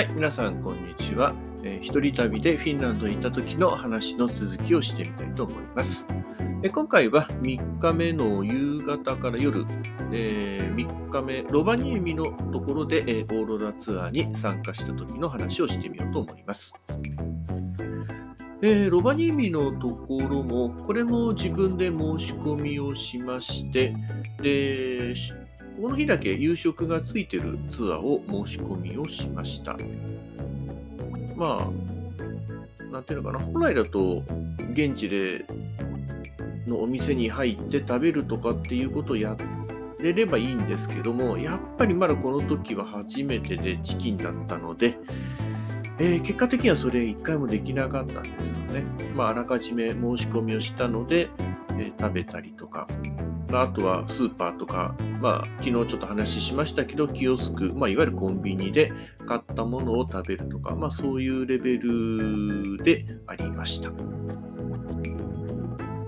はい、皆さん、こんにちは。えー一人旅でフィンランドに行った時の話の続きをしてみたいと思います。え今回は3日目の夕方から夜、えー3日目、ロバニエミのところで、えーオーロラツアーに参加した時の話をしてみようと思います。えーロバニエミのところも、これも自分で申し込みをしまして、で、この日だけ夕食がついてるツアーを申し込みをしました。まあ、なんていうのかな、本来だと現地でのお店に入って食べるとかっていうことをやれればいいんですけども、やっぱりまだこの時は初めてでチキンだったので、えー結果的にはそれ一回もできなかったんですよね。まあ、あらかじめ申し込みをしたので、えー食べたりとか、まああとはスーパーとか、まあ、昨日ちょっと話しましたけど、キオスク、まあ、いわゆるコンビニで買ったものを食べるとか、まあ、そういうレベルでありました。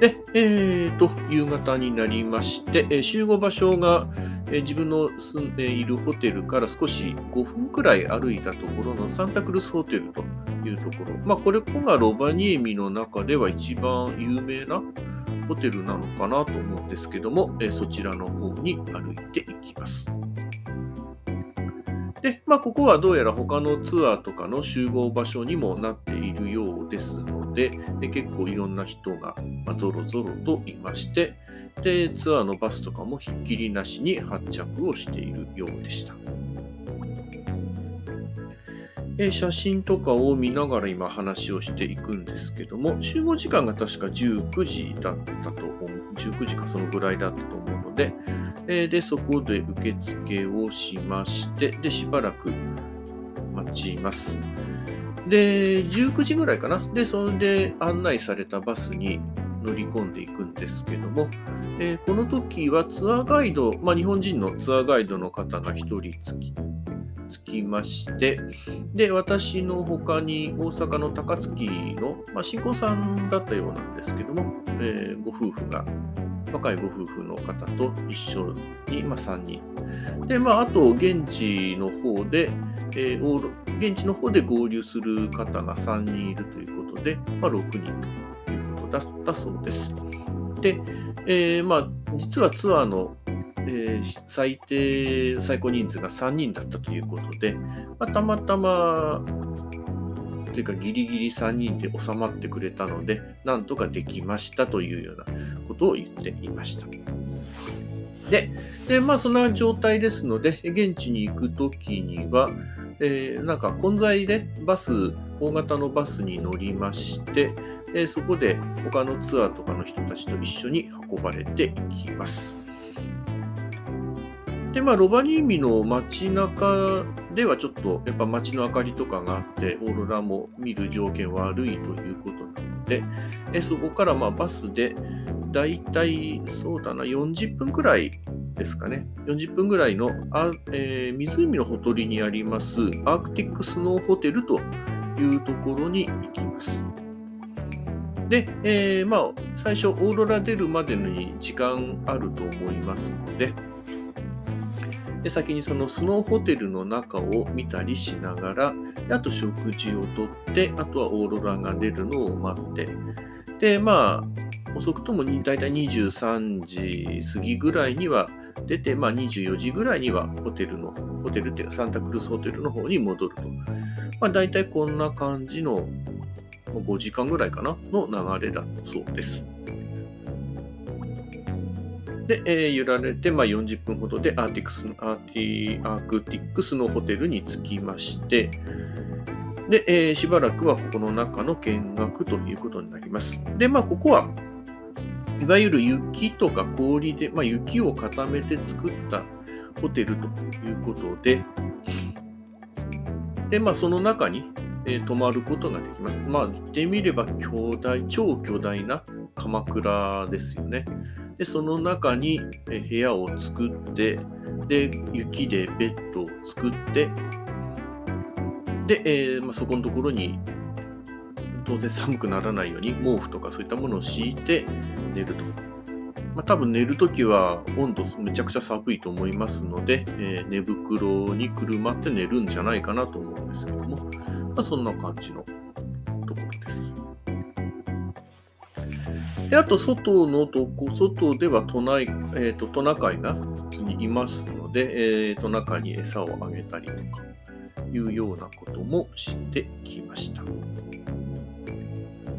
で、えーと、夕方になりまして、え集合場所が、え自分の住んでいるホテルから少し5分くらい歩いたところのサンタクルスホテルというところ。まあ、これ、ここがロバニエミの中では一番有名なホテルなのかなと思うんですけども、えそちらの方に歩いていきます。で、まあ、ここはどうやら他のツアーとかの集合場所にもなっているようですので、で結構いろんな人が、ぞろぞろといましてで、ツアーのバスとかもひっきりなしに発着をしているようでした。え写真とかを見ながら今話をしていくんですけども、集合時間が確か19時だったと思う、19時かそのぐらいだったと思うので、えで、そこで受付をしまして、で、しばらく待ちます。で、19時ぐらいかな。で、それで案内されたバスに乗り込んでいくんですけども、えーこの時はツアーガイド、まあ、日本人のツアーガイドの方が1人つきつきまして、で、私の他に大阪の高槻の、まあ、新婚さんだったようなんですけども、えーご夫婦が、若いご夫婦の方と一緒に、まあ、3人。で、まあ、あと、現地の方で、えー現地の方で合流する方が3人いるということで、まあ、6人ということだったそうです。で、えーまあ、実はツアーの、えー最低、最高人数が3人だったということで、まあ、たまたま、というかギリギリ3人で収まってくれたので、なんとかできましたというようなことを言っていました。で、でまあ、そんな状態ですので、現地に行くときには、えーなんか混在でバス、大型のバスに乗りまして、えーそこで他のツアーとかの人たちと一緒に運ばれていきます。で、まあ、ロバニーミの街中ではちょっとやっぱ街の明かりとかがあって、オーロラも見る条件悪いということなので、えそこからまバスでだいたいそうだな、40分くらいですかね。40分ぐらいの、あえー湖のほとりにありますアークティックスノーホテルというところに行きます。で、えーまあ、最初、オーロラ出るまでに時間あると思いますので、で先にそのスノーホテルの中を見たりしながら、であと食事をとって、あとはオーロラが出るのを待って、で、まあ、遅くともに大体23時過ぎぐらいには出て、まあ、24時ぐらいにはホテルの、ホテルっていうかサンタクロースホテルの方に戻ると。まあ、大体こんな感じの5時間ぐらいかなの流れだそうです。で、えー揺られて、まあ、40分ほどでアーティクスアーティアークティックスのホテルに着きまして、で、えーしばらくはここの中の見学ということになります。で、まあ、ここは、いわゆる雪とか氷で、まあ、雪を固めて作ったホテルということで、で、まあ、その中に、えー泊まることができます。まあ、言ってみれば巨大、超巨大な鎌倉ですよね。で、その中に部屋を作って、で、雪でベッドを作って、で、えーまあ、そこのところに当然寒くならないように毛布とかそういったものを敷いて寝ると。まあ、多分寝るときは温度めちゃくちゃ寒いと思いますので、えー、寝袋にくるまって寝るんじゃないかなと思うんですけども、まあ、そんな感じのところです。であと、外のとこ、外では都内、えーと、トナカイがにいますので、えー、トナカイに餌をあげたりとかいうようなこともしてきました。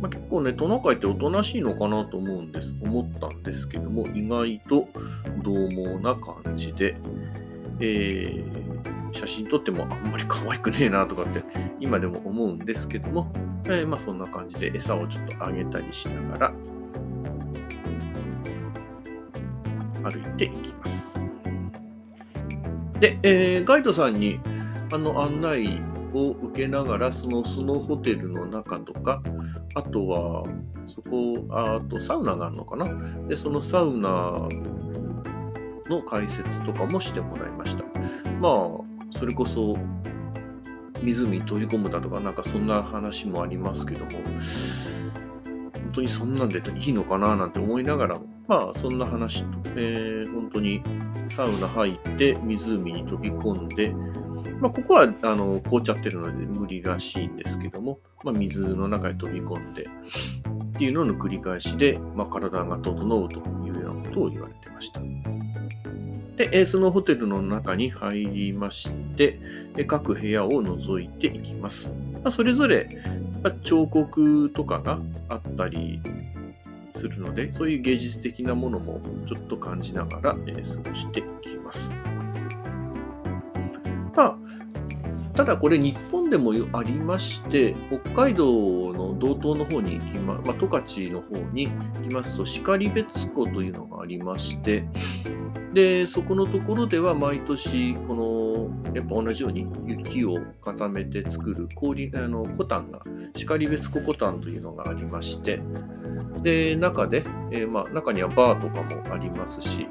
まあ、結構ね、トナカイっておとなしいのかなと思うんです、思ったんですけども、意外と獰猛な感じで、えー、写真撮ってもあんまり可愛くねえなとかって今でも思うんですけども、えー、まあそんな感じで餌をちょっとあげたりしながら歩いていきます。で、えー、ガイドさんにあの案内を受けながら、そのスノーホテルの中とか、あとは、そこ、あとサウナがあるのかな？で、そのサウナの解説とかもしてもらいました。まあ、それこそ、湖に飛び込むだとか、なんかそんな話もありますけども、本当にそんなんでいいのかななんて思いながらも、まあ、そんな話と、えー、本当にサウナ入って湖に飛び込んで、まあ、ここはあの凍っちゃってるので無理らしいんですけども、まあ、水の中に飛び込んでっていうのの繰り返しで、まあ、体が整うというようなことを言われてました。で、そのホテルの中に入りまして、各部屋を覗いていきます。ま、それぞれ彫刻とかがあったりするので、そういう芸術的なものもちょっと感じながら、過ごしていきます。ただこれ日本でもありまして、北海道の道東の方に行きま、まあ、十勝の方に行きますと、然別湖というのがありまして、で、そこのところでは毎年、この、やっぱ同じように雪を固めて作る氷、あの、コタンが、然別湖コタンというのがありまして、で、中で、えー、まあ、中にはバーとかもありますし、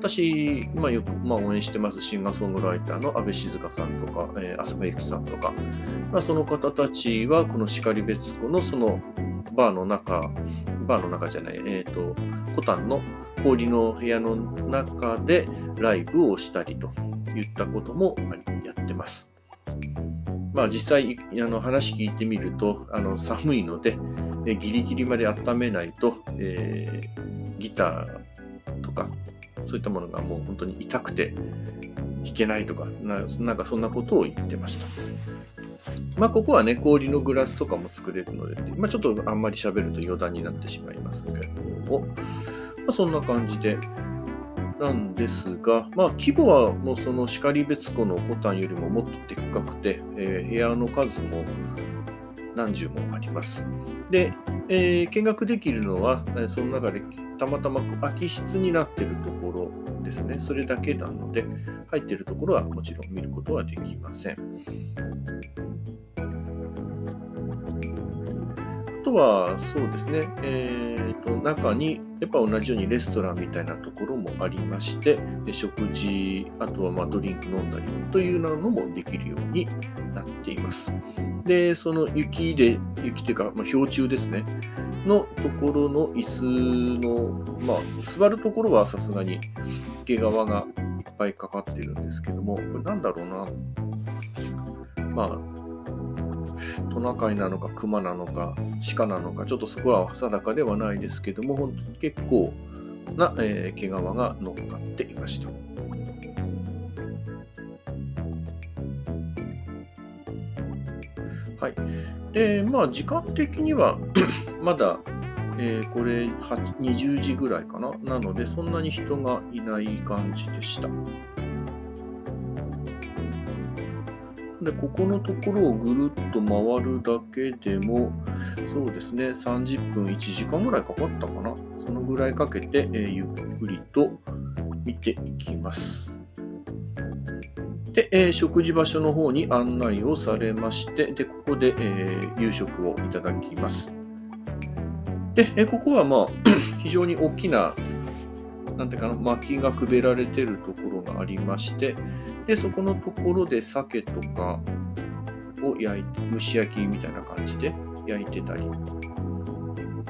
私、まあ、よく、まあ、応援してますシンガーソングライターの安部静香さんとか、えー、浅間由紀さんとか、まあ、その方たちは、この然別湖のそのバーの中、バーの中じゃない、えっ、ー、と、コタンの氷の部屋の中でライブをしたりと。いったこともやってます。まあ実際あの話聞いてみるとあの寒いので、ギリギリまで温めないと、えー、ギターとかそういったものがもう本当に痛くて弾けないとかな、なんかそんなことを言ってました。まあ、ここはね、氷のグラスとかも作れるので、まあ、ちょっとあんまり喋ると余談になってしまいますけれども、まあ、そんな感じで、なんですが、まあ、規模はもうその然別湖のボタンよりももっとでっかくて、えー、部屋の数も何十もあります。で、えー、見学できるのは、その中でたまたま空き室になっているところですね。それだけなので、入っているところはもちろん見ることはできません。とは、そうですね、えーと、中にやっぱ同じようにレストランみたいなところもありまして、食事、あとはまドリンク飲んだりというようなのもできるようになっています。で、その雪で、雪というか、ま、氷柱ですね、のところの椅子の、まあ、座るところはさすがに毛皮がいっぱいかかってるんですけども、これなんだろうな、まあ、トナカイなのか、クマなのか、鹿なのか、ちょっとそこは定かではないですけども、本当結構な、えー、毛皮が乗っかっていました。はい。で、まあ、時間的には まだ、えー、これ20時ぐらいかな。なので、そんなに人がいない感じでした。で、ここのところをぐるっと回るだけでも、そうですね、30分、1時間ぐらいかかったかな。そのぐらいかけて、えー、ゆっくりと見ていきます。で、えー、食事場所の方に案内をされまして、で、ここで、えー、夕食をいただきます。で、えここはまあ、非常に大きななんていうかな、薪がくべられてるところがありまして、で、そこのところで鮭とかを焼いて、蒸し焼きみたいな感じで焼いてたり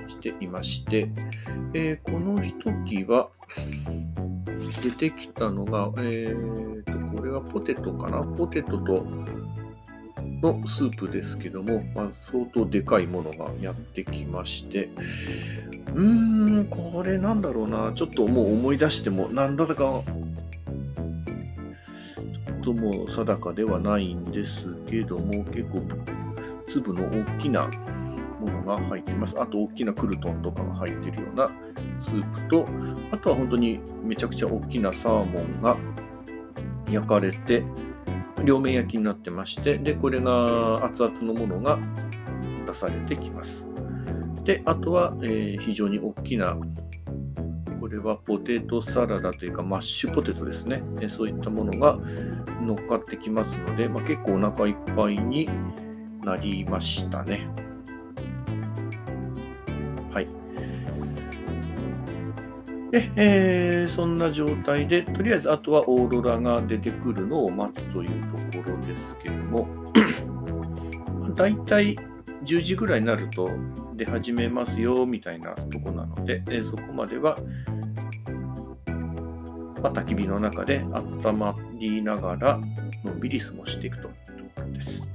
していまして、えーこの時は出てきたのが、えーと、これはポテトかな？ポテトとのスープですけども、まあ、相当でかいものがやってきまして、うーん、これなんだろうな、ちょっともう思い出しても、なんだか、ちょっともう定かではないんですけども、結構粒の大きなものが入ってます。あと大きなクルトンとかが入ってるようなスープと、あとは本当にめちゃくちゃ大きなサーモンが焼かれて、両面焼きになってまして、で、これが熱々のものが出されてきます。で、あとは、えー非常に大きな、これはポテトサラダというかマッシュポテトですね。えそういったものが乗っかってきますので、まあ、結構お腹いっぱいになりましたね。はい。で、えーそんな状態で、とりあえずあとはオーロラが出てくるのを待つというところですけれども、だいたい10時ぐらいになると出始めますよみたいなとこなので、えーそこまでは、まあ、焚き火の中で温まりながらのんびり過ごしていくというところです。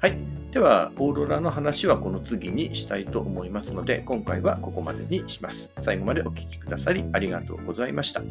はい。では、オーロラの話はこの次にしたいと思いますので、今回はここまでにします。最後までお聴きくださりありがとうございました。